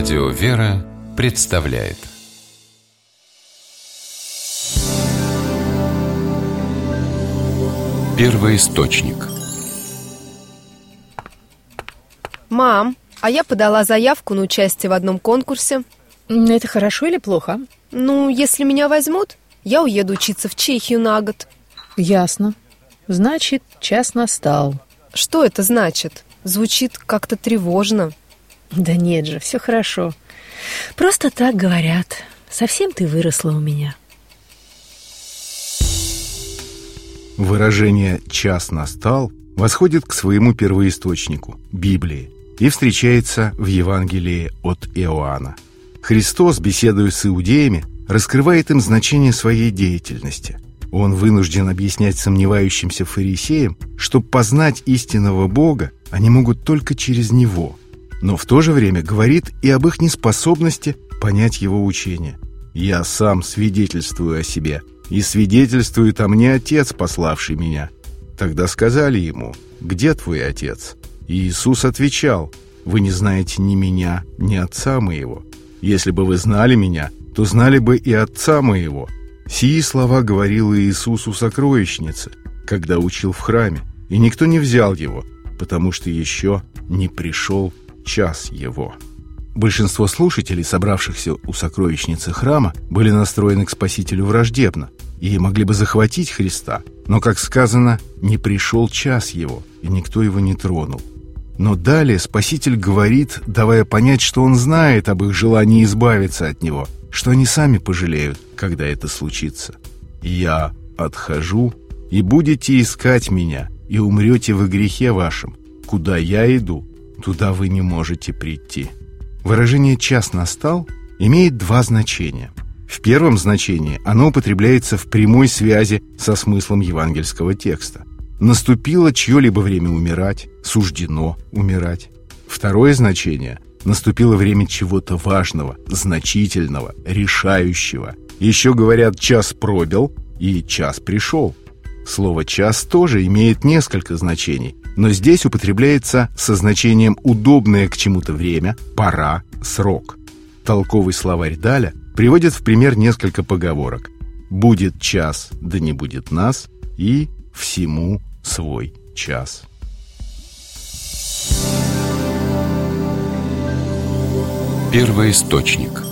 Радио «Вера» представляет Первый источник Мам, а я подала заявку на участие в одном конкурсе. Это хорошо или плохо? Ну, если меня возьмут, я уеду учиться в Чехию на год. Ясно. Значит, час настал. Что это значит? Звучит как-то тревожно. Да нет же, все хорошо. Просто так говорят. Совсем ты выросла у меня. Выражение «час настал» восходит к своему первоисточнику – Библии и встречается в Евангелии от Иоанна. Христос, беседуя с иудеями, раскрывает им значение своей деятельности. Он вынужден объяснять сомневающимся фарисеям, что познать истинного Бога они могут только через Него, но в то же время говорит и об их неспособности понять Его учение. «Я сам свидетельствую о себе, и свидетельствует о мне Отец, пославший меня». Тогда сказали ему, «Где твой Отец?» И Иисус отвечал, «Вы не знаете ни меня, ни Отца моего. Если бы вы знали меня, то знали бы и Отца моего». Сии слова говорил Иисус у сокровищницы, когда учил в храме, и никто не взял его, потому что еще не пришел час его. Большинство слушателей, собравшихся у сокровищницы храма, были настроены к Спасителю враждебно и могли бы захватить Христа, но, как сказано, не пришел час его, и никто его не тронул. Но далее Спаситель говорит, давая понять, что он знает об их желании избавиться от него, что они сами пожалеют, когда это случится. «Я отхожу, и будете искать меня, и умрете в грехе вашем. Куда я иду, туда вы не можете прийти». Выражение «час настал» имеет два значения. В первом значении оно употребляется в прямой связи со смыслом евангельского текста. Наступило чье-либо время умирать, суждено умирать. Второе значение – наступило время чего-то важного, значительного, решающего. Еще говорят «час пробил» и «час пришел». Слово «час» тоже имеет несколько значений, но здесь употребляется со значением «удобное к чему-то время», «пора», «срок». Толковый словарь Даля приводит в пример несколько поговорок. «Будет час, да не будет нас» и «всему свой час». Первый источник